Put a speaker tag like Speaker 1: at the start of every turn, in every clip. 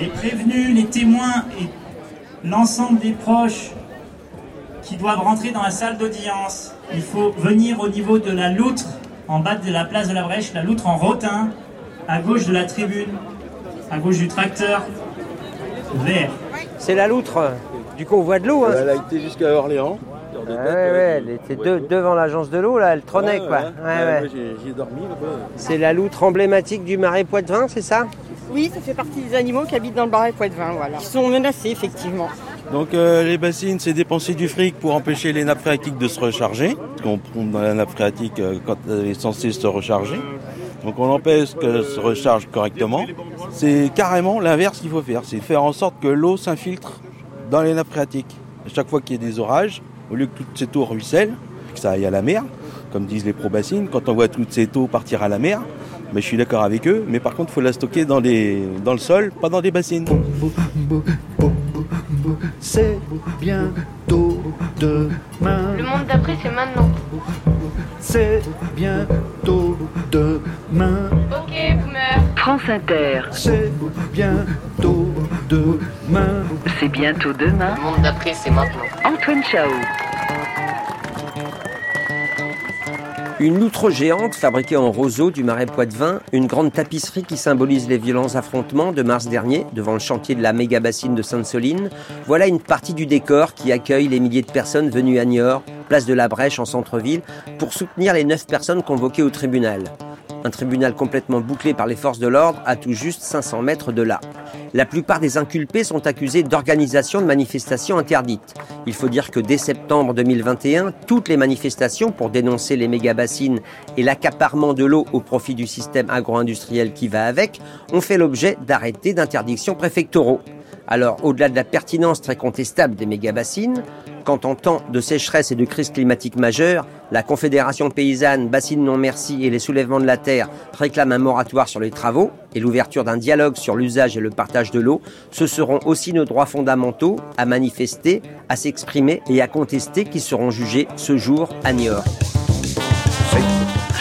Speaker 1: Les prévenus, les témoins et l'ensemble des proches qui doivent rentrer dans la salle d'audience, il faut venir au niveau de la loutre, en bas de la place de la Brèche, la loutre en rotin, à gauche de la tribune, à gauche du tracteur, vert.
Speaker 2: C'est la loutre. Du coup, on voit de l'eau. Hein.
Speaker 3: Elle a été jusqu'à Orléans.
Speaker 2: Ouais, ouais, elle était de- devant l'agence de l'eau, là, elle trônait, quoi. Ouais, ouais.
Speaker 3: J'ai dormi là-bas.
Speaker 2: C'est la loutre emblématique du marais Poitevin, c'est ça?
Speaker 4: Oui, ça fait partie des animaux qui habitent dans le Marais Poitevin, voilà. Ils sont menacés, effectivement.
Speaker 3: Donc euh, les bassines, c'est dépenser du fric pour empêcher les nappes phréatiques de se recharger. Parce qu'on pompe dans la nappe phréatique euh, quand elle est censée se recharger. Donc on empêche qu'elle se recharge correctement. C'est carrément l'inverse qu'il faut faire. C'est faire en sorte que l'eau s'infiltre dans les nappes phréatiques. À chaque fois qu'il y a des orages, au lieu que toutes ces eaux ruissellent, que ça aille à la mer, comme disent les pro-bassines, quand on voit toutes ces eaux partir à la mer, mais je suis d'accord avec eux, mais par contre il faut la stocker dans, les, dans le sol, pas dans des bassines.
Speaker 5: C'est bientôt demain.
Speaker 6: Le monde d'après, c'est maintenant.
Speaker 5: C'est bientôt demain.
Speaker 6: Ok, boomer.
Speaker 7: France Inter,
Speaker 5: C'est bientôt demain.
Speaker 7: c'est bientôt demain.
Speaker 8: Le monde d'après, c'est maintenant.
Speaker 7: Antoine Chao.
Speaker 2: Une loutre géante fabriquée en roseau du marais Poitevin, une grande tapisserie qui symbolise les violents affrontements de mars dernier devant le chantier de la méga bassine de Sainte-Soline. Voilà une partie du décor qui accueille les milliers de personnes venues à Niort, place de la Brèche en centre-ville, pour soutenir les neuf personnes convoquées au tribunal. Un tribunal complètement bouclé par les forces de l'ordre à tout juste 500 mètres de là. La plupart des inculpés sont accusés d'organisation de manifestations interdites. Il faut dire que dès septembre 2021, toutes les manifestations pour dénoncer les méga-bassines et l'accaparement de l'eau au profit du système agro-industriel qui va avec ont fait l'objet d'arrêtés d'interdiction préfectoraux. Alors, au-delà de la pertinence très contestable des méga-bassines, quand en temps de sécheresse et de crise climatique majeure, la Confédération paysanne Bassine Non Merci et les soulèvements de la terre réclament un moratoire sur les travaux et l'ouverture d'un dialogue sur l'usage et le partage de l'eau, ce seront aussi nos droits fondamentaux à manifester, à s'exprimer et à contester qui seront jugés ce jour à Niort.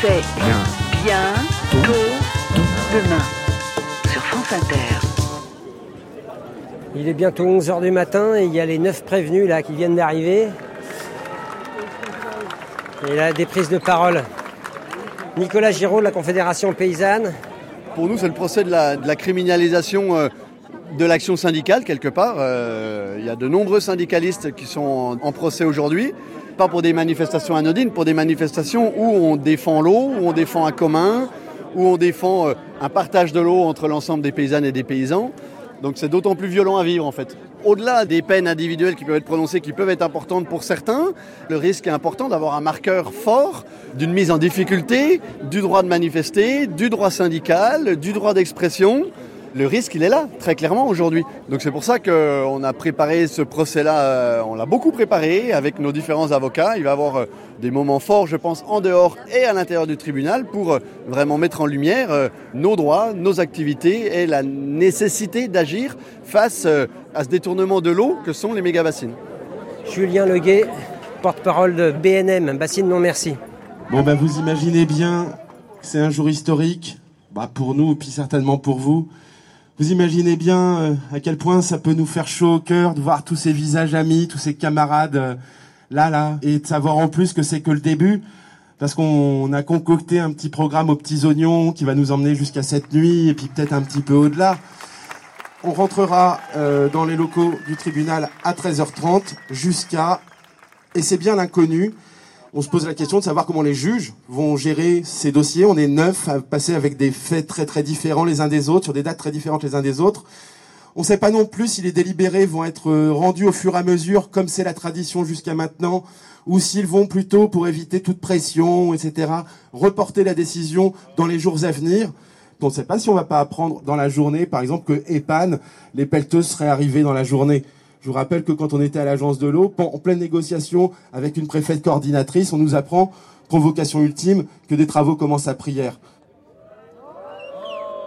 Speaker 7: C'est bientôt demain. Sur France Inter.
Speaker 2: Il est bientôt 11h du matin et il y a les 9 prévenus là qui viennent d'arriver. Et là, des prises de parole. Nicolas Giraud de la Confédération paysanne.
Speaker 9: Pour nous, c'est le procès de la, criminalisation euh, de l'action syndicale, quelque part. Euh, Il y a de nombreux syndicalistes qui sont en, en procès aujourd'hui, pas pour des manifestations anodines, pour des manifestations où on défend l'eau, où on défend un commun, où on défend euh, un partage de l'eau entre l'ensemble des paysannes et des paysans. Donc c'est d'autant plus violent à vivre en fait. Au-delà des peines individuelles qui peuvent être prononcées, qui peuvent être importantes pour certains, le risque est important d'avoir un marqueur fort d'une mise en difficulté du droit de manifester, du droit syndical, du droit d'expression. Le risque, il est là, très clairement aujourd'hui. Donc c'est pour ça qu'on a préparé ce procès-là, euh, on l'a beaucoup préparé avec nos différents avocats. Il va y avoir euh, des moments forts, je pense, en dehors et à l'intérieur du tribunal pour euh, vraiment mettre en lumière nos droits, nos activités et la nécessité d'agir face à ce détournement de l'eau que sont les méga-bassines.
Speaker 2: Julien Leguet, porte-parole de BNM, Bassine Non Merci.
Speaker 10: Bon, ben, vous imaginez bien que c'est un jour historique, bah, pour nous, puis certainement pour vous. Vous imaginez bien euh, à quel point ça peut nous faire chaud au cœur de voir tous ces visages amis, tous ces camarades euh, là, là, et de savoir en plus que c'est que le début, parce qu'on a concocté un petit programme aux petits oignons qui va nous emmener jusqu'à cette nuit, et puis peut-être un petit peu au-delà. On rentrera euh, dans les locaux du tribunal à 13h30 jusqu'à, et c'est bien l'inconnu, on se pose la question de savoir comment les juges vont gérer ces dossiers. On est neuf à passer avec des faits très très différents les uns des autres, sur des dates très différentes les uns des autres. On ne sait pas non plus si les délibérés vont être euh, rendus au fur et à mesure, comme c'est la tradition jusqu'à maintenant, ou s'ils vont plutôt, pour éviter toute pression, etc., reporter la décision dans les jours à venir. On ne sait pas si on va pas apprendre dans la journée, par exemple, que EPAN, les pelleteuses seraient arrivées dans la journée. Je vous rappelle que quand on était à l'agence de l'eau, en pleine négociation avec une préfète coordinatrice, on nous apprend, convocation ultime, que des travaux commencent à prière.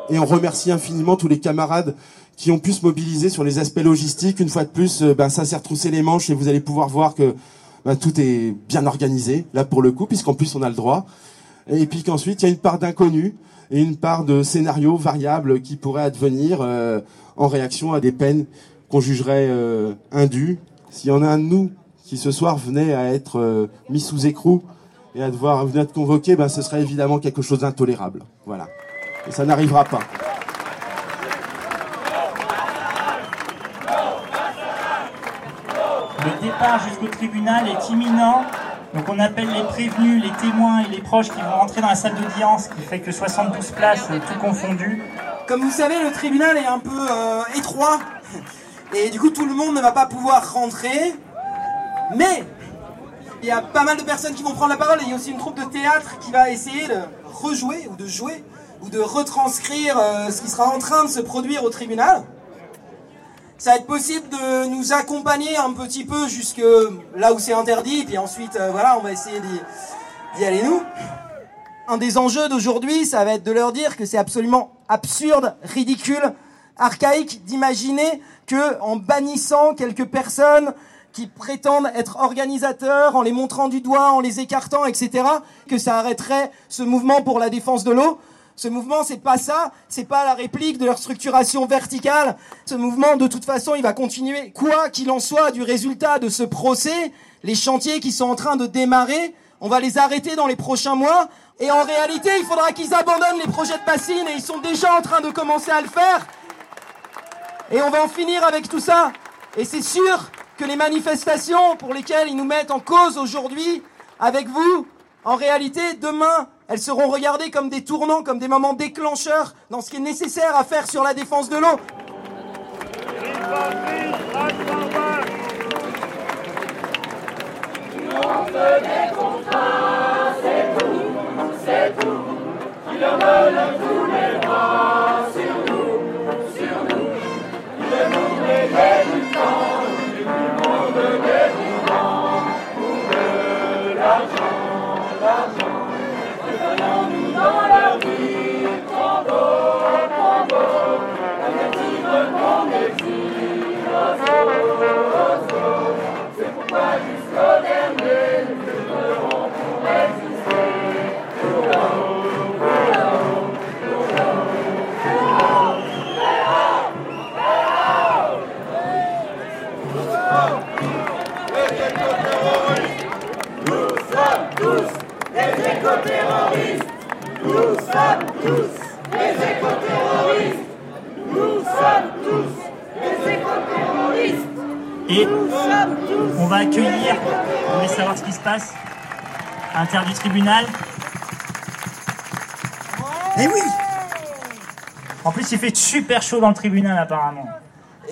Speaker 10: Et on remercie infiniment tous les camarades qui ont pu se mobiliser sur les aspects logistiques. Une fois de plus, euh, ben, ça s'est retroussé les manches et vous allez pouvoir voir que ben, tout est bien organisé, là pour le coup, puisqu'en plus on a le droit. et puis qu'ensuite il y a une part d'inconnu et une part de scénario variable qui pourrait advenir euh, en réaction à des peines qu'on jugerait euh. S'il y en a un de nous qui ce soir venait à être euh, mis sous écrou et à devoir venir être convoqué, ben, ce serait évidemment quelque chose d'intolérable. Voilà. Et ça n'arrivera pas.
Speaker 1: Le départ jusqu'au tribunal est imminent. Donc on appelle les prévenus, les témoins et les proches qui vont rentrer dans la salle d'audience, qui fait que 72 places, euh, tout confondu.
Speaker 8: Comme vous savez, le tribunal est un peu euh, étroit. Et du coup, tout le monde ne va pas pouvoir rentrer. Mais il y a pas mal de personnes qui vont prendre la parole il y a aussi une troupe de théâtre qui va essayer de rejouer ou de jouer ou de retranscrire euh, ce qui sera en train de se produire au tribunal. Ça va être possible de nous accompagner un petit peu jusque là où c'est interdit, puis ensuite, euh, voilà, on va essayer d'y aller nous. Un des enjeux d'aujourd'hui, ça va être de leur dire que c'est absolument absurde, ridicule, archaïque d'imaginer que en bannissant quelques personnes qui prétendent être organisateurs, en les montrant du doigt, en les écartant, etc., que ça arrêterait ce mouvement pour la défense de l'eau. Ce mouvement, c'est pas ça, c'est pas la réplique de leur structuration verticale. Ce mouvement, de toute façon, il va continuer. Quoi qu'il en soit du résultat de ce procès, les chantiers qui sont en train de démarrer, on va les arrêter dans les prochains mois. Et en réalité, il faudra qu'ils abandonnent les projets de bassines et ils sont déjà en train de commencer à le faire. Et on va en finir avec tout ça. Et c'est sûr que les manifestations pour lesquelles ils nous mettent en cause aujourd'hui, avec vous, en réalité, demain, elles seront regardées comme des tournants, comme des moments déclencheurs dans ce qui est nécessaire à faire sur la défense de l'eau.
Speaker 1: Savoir ce qui se passe, à l'intérieur du tribunal.
Speaker 8: Eh oui
Speaker 1: En plus, il fait super chaud dans le tribunal apparemment.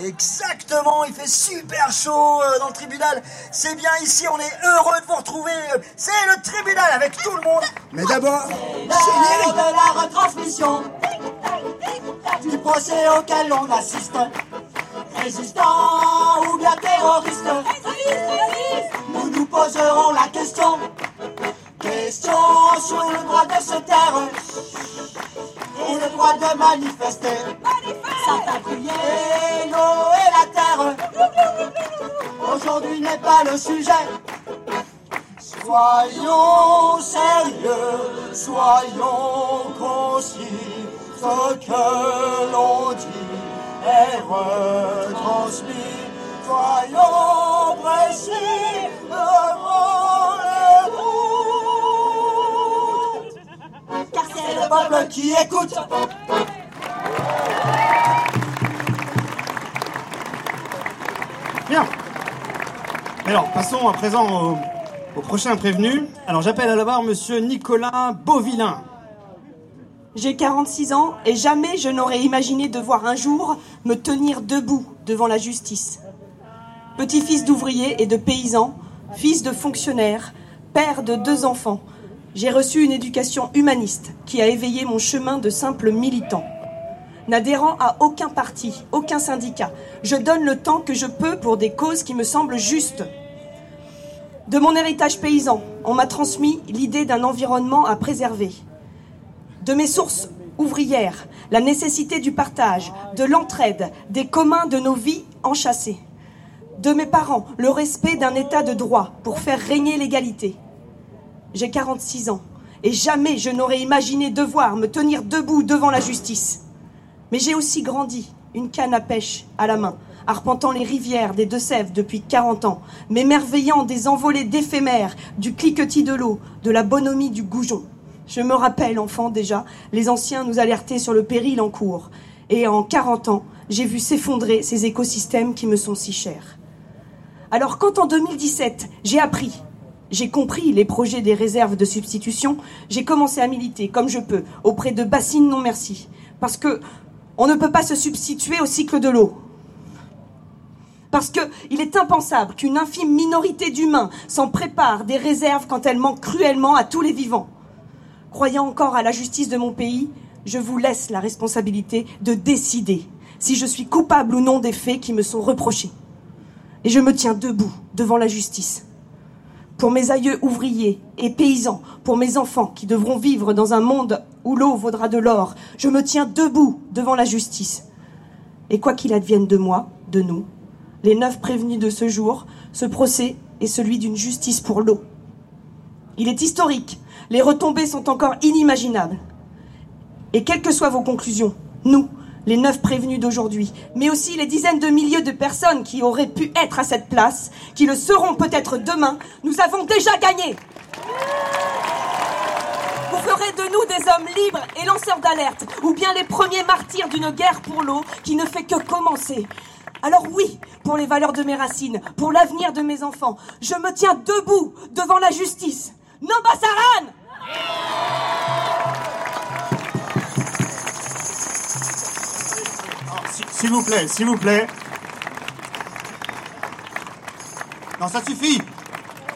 Speaker 11: Exactement, il fait super chaud euh, dans le tribunal. C'est bien ici, on est heureux de vous retrouver. C'est le tribunal avec tout le monde.
Speaker 8: Mais d'abord,
Speaker 11: L'heure de la retransmission du procès auquel on assiste. Résistants ou bien terroristes, nous nous poserons la question. Question sur le droit de se taire et le droit de manifester. Saint-Abrier, l'eau et la terre. Aujourd'hui n'est pas le sujet. Soyons sérieux, soyons concis. Ce que l'on dit est retransmis. Soyons précis devant les routes. Car c'est le peuple qui écoute.
Speaker 8: Bien. Alors, passons à présent au, au prochain prévenu. Alors, j'appelle à la barre Monsieur Nicolas Beauvillain.
Speaker 12: J'ai 46 ans et jamais je n'aurais imaginé devoir un jour me tenir debout devant la justice. Petit-fils d'ouvrier et de paysan, fils de fonctionnaire, père de deux enfants, j'ai reçu une éducation humaniste qui a éveillé mon chemin de simple militant. N'adhérant à aucun parti, aucun syndicat, je donne le temps que je peux pour des causes qui me semblent justes. De mon héritage paysan, on m'a transmis l'idée d'un environnement à préserver. De mes sources ouvrières, la nécessité du partage, de l'entraide, des communs de nos vies enchâssées. De mes parents, le respect d'un état de droit pour faire régner l'égalité. J'ai 46 ans et jamais je n'aurais imaginé devoir me tenir debout devant la justice. Mais j'ai aussi grandi, une canne à pêche à la main, arpentant les rivières des Deux-Sèvres depuis 40 ans, m'émerveillant des envolées d'éphémères, du cliquetis de l'eau, de la bonhomie du goujon. Je me rappelle, enfant déjà, les anciens nous alertaient sur le péril en cours. Et en 40 ans, j'ai vu s'effondrer ces écosystèmes qui me sont si chers. Alors quand en 2017, j'ai appris, j'ai compris les projets des réserves de substitution, j'ai commencé à militer comme je peux auprès de bassines non merci. Parce que on ne peut pas se substituer au cycle de l'eau. Parce qu'il est impensable qu'une infime minorité d'humains s'en prépare des réserves quand elles manquent cruellement à tous les vivants. Croyant encore à la justice de mon pays, je vous laisse la responsabilité de décider si je suis coupable ou non des faits qui me sont reprochés. Et je me tiens debout devant la justice. Pour mes aïeux ouvriers et paysans, pour mes enfants qui devront vivre dans un monde où l'eau vaudra de l'or, je me tiens debout devant la justice. Et quoi qu'il advienne de moi, de nous, les neuf prévenus de ce jour, ce procès est celui d'une justice pour l'eau. Il est historique, les retombées sont encore inimaginables. Et quelles que soient vos conclusions, nous, les neuf prévenus d'aujourd'hui, mais aussi les dizaines de milliers de personnes qui auraient pu être à cette place, qui le seront peut-être demain, nous avons déjà gagné. Vous ferez de nous des hommes libres et lanceurs d'alerte, ou bien les premiers martyrs d'une guerre pour l'eau qui ne fait que commencer. Alors oui, pour les valeurs de mes racines, pour l'avenir de mes enfants, je me tiens debout devant la justice. Nombasaran
Speaker 13: S'il vous plaît, s'il vous plaît. Non, ça suffit.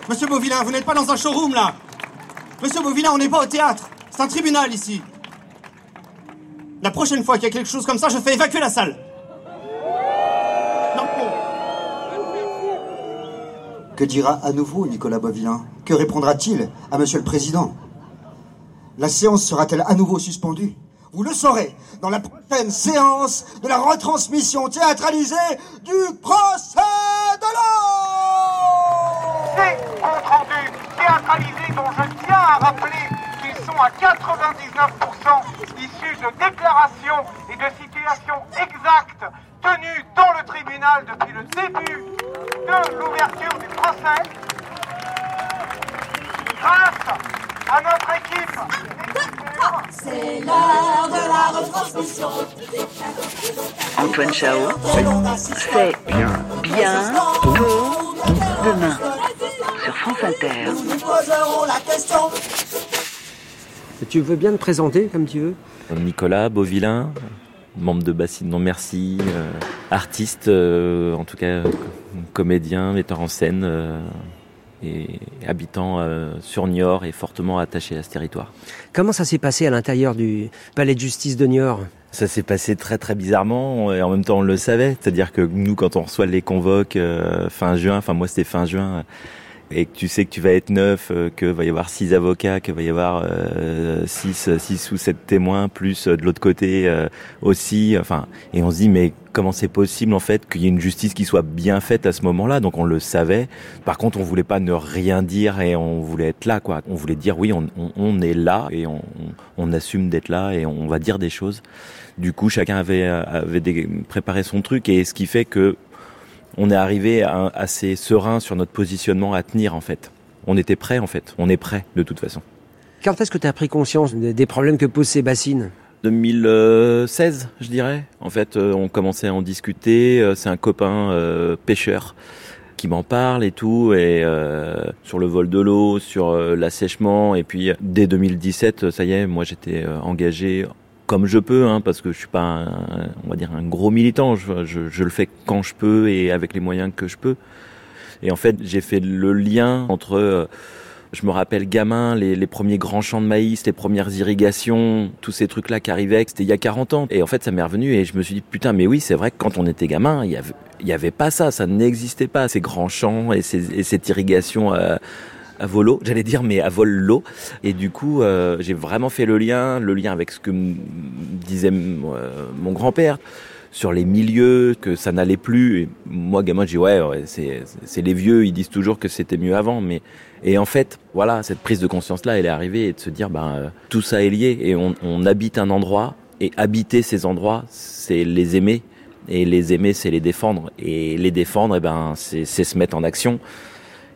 Speaker 13: Monsieur Beauvillain, vous n'êtes pas dans un showroom là. Monsieur Beauvillain, on n'est pas au théâtre. C'est un tribunal ici. La prochaine fois qu'il y a quelque chose comme ça, je fais évacuer la salle.
Speaker 14: Que dira à nouveau Nicolas Beauvillain Que répondra-t-il à Monsieur le Président? La séance sera-t-elle à nouveau suspendue? Vous le saurez dans la prochaine séance de la retransmission théâtralisée du procès de l'eau
Speaker 15: Ces comptes rendus théâtralisés dont je tiens à rappeler qu'ils sont à 99% issus de déclarations et de situations exactes tenues dans le tribunal depuis le début de l'ouverture du procès. Grâce à notre.
Speaker 11: C'est l'heure de la retransmission.
Speaker 7: Antoine Chao, c'est bientôt demain sur France Inter.
Speaker 11: Nous poserons la question.
Speaker 2: Tu veux bien te présenter comme tu veux
Speaker 16: Nicolas Beauvillain, membre de Bassine Non Merci, euh, artiste, euh, en tout cas euh, comédien, metteur en scène euh, et habitant euh, sur Niort et fortement attaché à ce territoire.
Speaker 2: Comment ça s'est passé à l'intérieur du palais de justice de Niort?
Speaker 16: Ça s'est passé très très bizarrement et en même temps on le savait, c'est-à-dire que nous quand on reçoit les convoques euh, fin juin, enfin moi c'était fin juin, et que tu sais que tu vas être neuf, euh, que va y avoir six avocats, que va y avoir euh, six, six ou sept témoins, plus euh, de l'autre côté euh, aussi. Enfin, et on se dit mais comment c'est possible en fait qu'il y ait une justice qui soit bien faite à ce moment-là? Donc on le savait. Par contre, on voulait pas ne rien dire et on voulait être là, quoi. On voulait dire oui, on, est là et on, assume d'être là et on va dire des choses. Du coup, chacun avait préparé son truc et ce qui fait que on est arrivé à- assez serein sur notre positionnement à tenir en fait. On était prêt en fait. On est prêt de toute façon.
Speaker 2: Quand est-ce que tu as pris conscience des problèmes que posent ces bassines
Speaker 16: 2016, je dirais. En fait, euh, on commençait à en discuter. Euh, C'est un copain euh, pêcheur qui m'en parle et tout, et euh, sur le vol de l'eau, sur euh, l'assèchement. Et puis dès 2017, ça y est, moi j'étais engagé comme je peux, hein, parce que je suis pas, un, on va dire, un gros militant. Je, je, je le fais quand je peux et avec les moyens que je peux. Et en fait, j'ai fait le lien entre euh, je me rappelle gamin, les, les premiers grands champs de maïs, les premières irrigations, tous ces trucs-là qui arrivaient, c'était il y a 40 ans. Et en fait, ça m'est revenu et je me suis dit, putain, mais oui, c'est vrai que quand on était gamin, il y avait, avait pas ça, ça n'existait pas, ces grands champs et, ces, et cette irrigation à, à volo, j'allais dire, mais à vol. Et du coup, euh, j'ai vraiment fait le lien, le lien avec ce que disait euh, mon grand-père sur les milieux, que ça n'allait plus. Et moi, gamin, je ouais, c'est, les vieux, ils disent toujours que c'était mieux avant, mais et en fait, voilà, cette prise de conscience-là, elle est arrivée et de se dire, ben, euh, tout ça est lié et on, on habite un endroit et habiter ces endroits, c'est les aimer et les aimer, c'est les défendre et les défendre, et ben, c'est, c'est se mettre en action.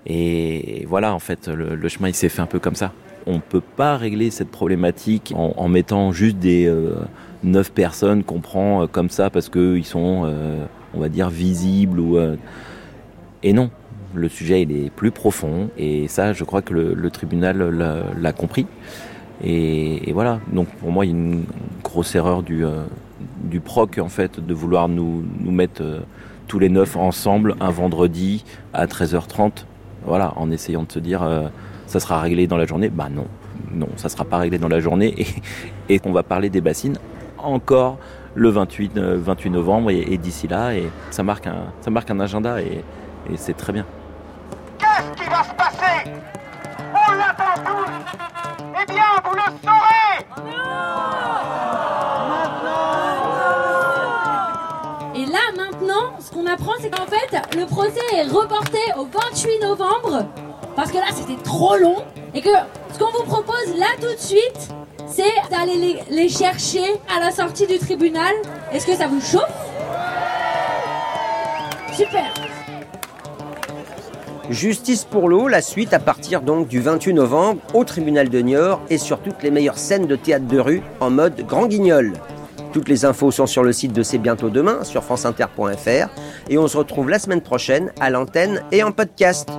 Speaker 16: Et voilà, en fait, le, le chemin, il s'est fait un peu comme ça. On peut pas régler cette problématique en, en mettant juste des euh, neuf personnes qu'on prend euh, comme ça parce qu'ils sont, euh, on va dire, visibles ou. euh, et non, le sujet il est plus profond et ça, je crois que le, le tribunal l'a, compris. Et, voilà. Donc pour moi, il y a une grosse erreur du euh, du proc en fait de vouloir nous nous mettre tous les neuf ensemble un vendredi à 13h30. Voilà, en essayant de se dire euh, ça sera réglé dans la journée. Bah non, non, ça sera pas réglé dans la journée. Et, et qu'on va parler des bassines encore le 28, euh, 28 novembre et, et d'ici là. Et ça marque un ça marque un agenda et, et c'est très bien.
Speaker 15: Qu'est-ce qui va se passer? On l'attend tous. Eh bien, vous le saurez
Speaker 17: apprend, c'est qu'en fait, le procès est reporté au 28 novembre, parce que là c'était trop long, et que ce qu'on vous propose là tout de suite, c'est d'aller les, chercher à la sortie du tribunal. Est-ce que ça vous chauffe? Super
Speaker 2: Justice pour l'eau, la suite à partir donc du 28 novembre au tribunal de Niort et sur toutes les meilleures scènes de théâtre de rue en mode grand guignol. Toutes les infos sont sur le site de C'est bientôt demain sur franceinter.fr et on se retrouve la semaine prochaine à l'antenne et en podcast.